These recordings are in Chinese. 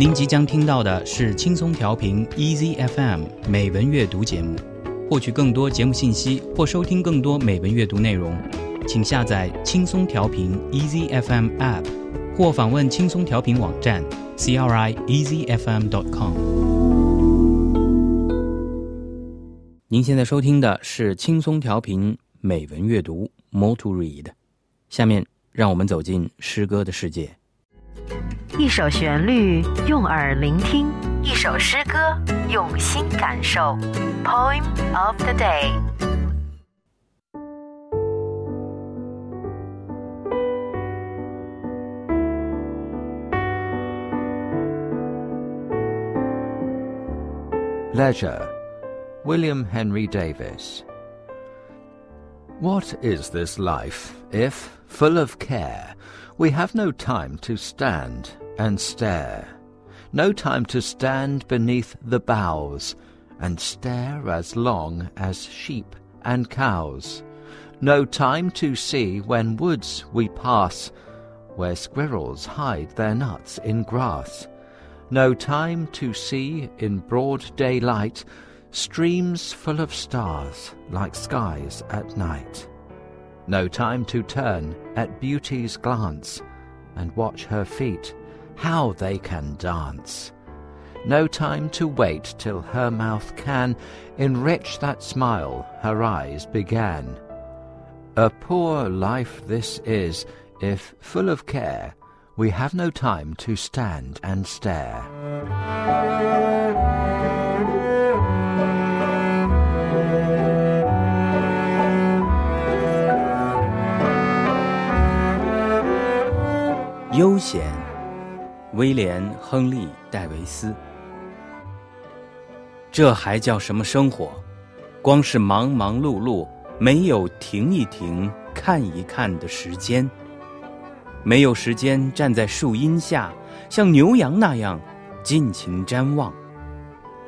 您即将听到的是轻松调频 Easy FM 美文阅读节目。获取更多节目信息或收听更多美文阅读内容，请下载轻松调频 Easy FM App，或访问轻松调频网站 c r i e a s y f m dot com。您现在收听的是轻松调频美文阅读 Moto read。下面让我们走进诗歌的世界。一首旋律用耳聆听，一首诗歌用心感受。Poem of the day. Leisure, William Henry Davis. What is this life if, full of care, we have no time to stand and stare? No time to stand beneath the boughs and stare as long as sheep and cows. No time to see when woods we pass, where squirrels hide their nuts in grass. No time to see in broad daylight streams full of stars like skies at night. No time to turn at beauty's glance and watch her feet, how they can dance no time to wait till her mouth can enrich that smile her eyes began. A poor life this is, if full of care, we have no time to stand and stare. 险，威廉·亨利·戴维斯。这还叫什么生活？光是忙忙碌碌，没有停一停、看一看的时间。没有时间站在树荫下，像牛羊那样尽情瞻望。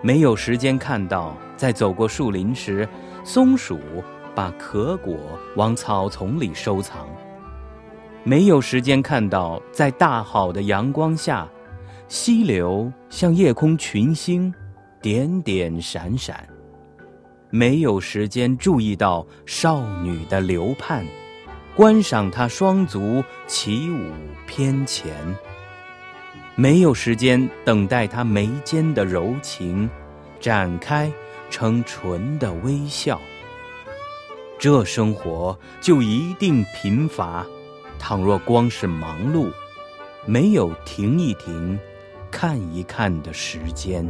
没有时间看到，在走过树林时，松鼠把壳果往草丛里收藏。没有时间看到，在大好的阳光下，溪流像夜空群星。点点闪闪，没有时间注意到少女的流盼，观赏她双足起舞翩跹；没有时间等待她眉间的柔情，展开成唇的微笑。这生活就一定贫乏。倘若光是忙碌，没有停一停、看一看的时间。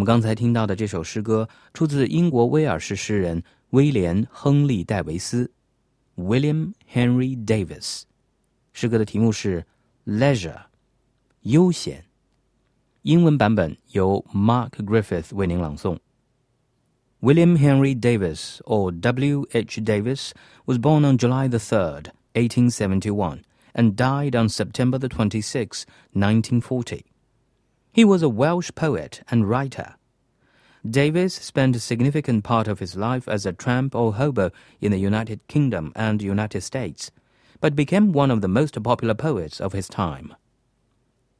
我们刚才听到的这首诗歌出自英国威尔士诗人威廉·亨利·戴维斯 （William Henry Davis）。诗歌的题目是《Leisure》，悠闲。英文版本由 Mark Griffith 为您朗诵。William Henry Davis, or W. H. Davis, was born on July the 3rd, 1871, and died on September the 26th, 1940. He was a Welsh poet and writer. Davis spent a significant part of his life as a tramp or hobo in the United Kingdom and United States, but became one of the most popular poets of his time.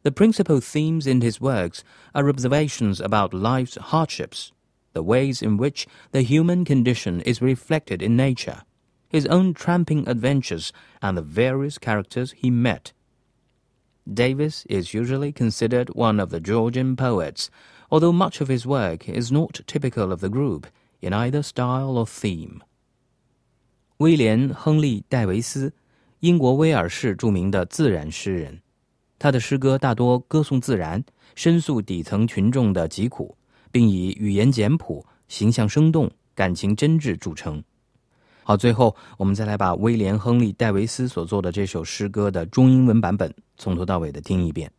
The principal themes in his works are observations about life's hardships, the ways in which the human condition is reflected in nature, his own tramping adventures, and the various characters he met. Davis is usually considered one of the Georgian poets, although much of his work is not typical of the group in either style or theme. 威廉·亨利·戴维斯，英国威尔士著名的自然诗人。他的诗歌大多歌颂自然，申诉底层群众的疾苦，并以语言简朴、形象生动、感情真挚著称。好，最后我们再来把威廉·亨利·戴维斯所做的这首诗歌的中英文版本从头到尾的听一遍。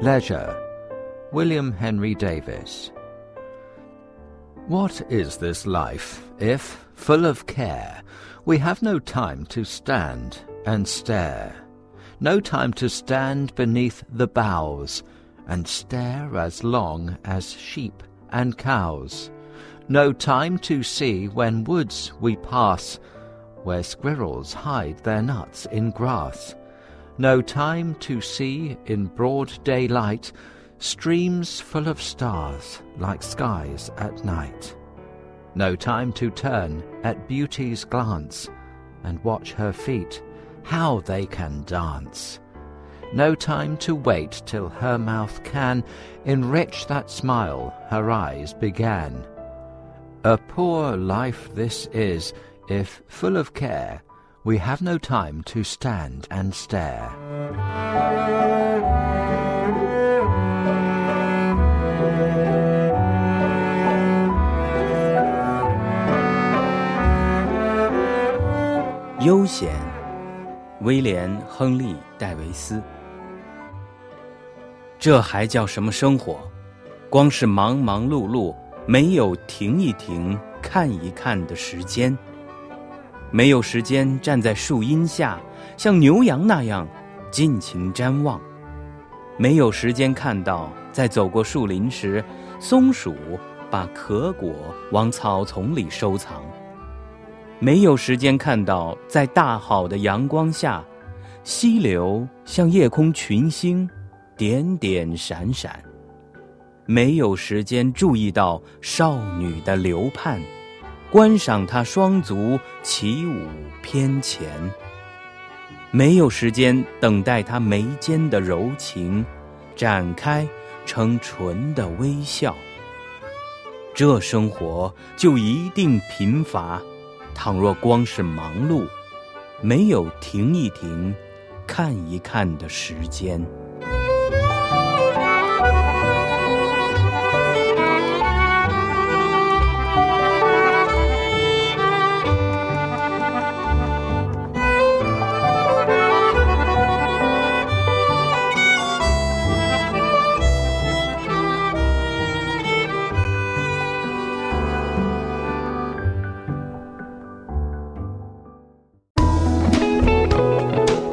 Leisure, William Henry Davis. What is this life if, full of care, we have no time to stand and stare, no time to stand beneath the boughs and stare as long as sheep and cows. No time to see when woods we pass, where squirrels hide their nuts in grass. No time to see in broad daylight streams full of stars like skies at night. No time to turn at beauty's glance and watch her feet, how they can dance No time to wait till her mouth can enrich that smile her eyes began. A poor life this is, if, full of care, we have no time to stand and stare. 悠闲，威廉·亨利·戴维斯。 这还叫什么生活？光是忙忙碌碌，没有停一停、看一看的时间。没有时间站在树荫下，像牛羊那样尽情瞻望；没有时间看到，在走过树林时，松鼠把壳果往草丛里收藏。没有时间看到，在大好的阳光下，溪流像夜空群星，点点闪闪。没有时间注意到少女的流盼，观赏她双足起舞翩跹。没有时间等待她眉间的柔情，展开成纯的微笑。这生活就一定贫乏。倘若光是忙碌，没有停一停、看一看的时间。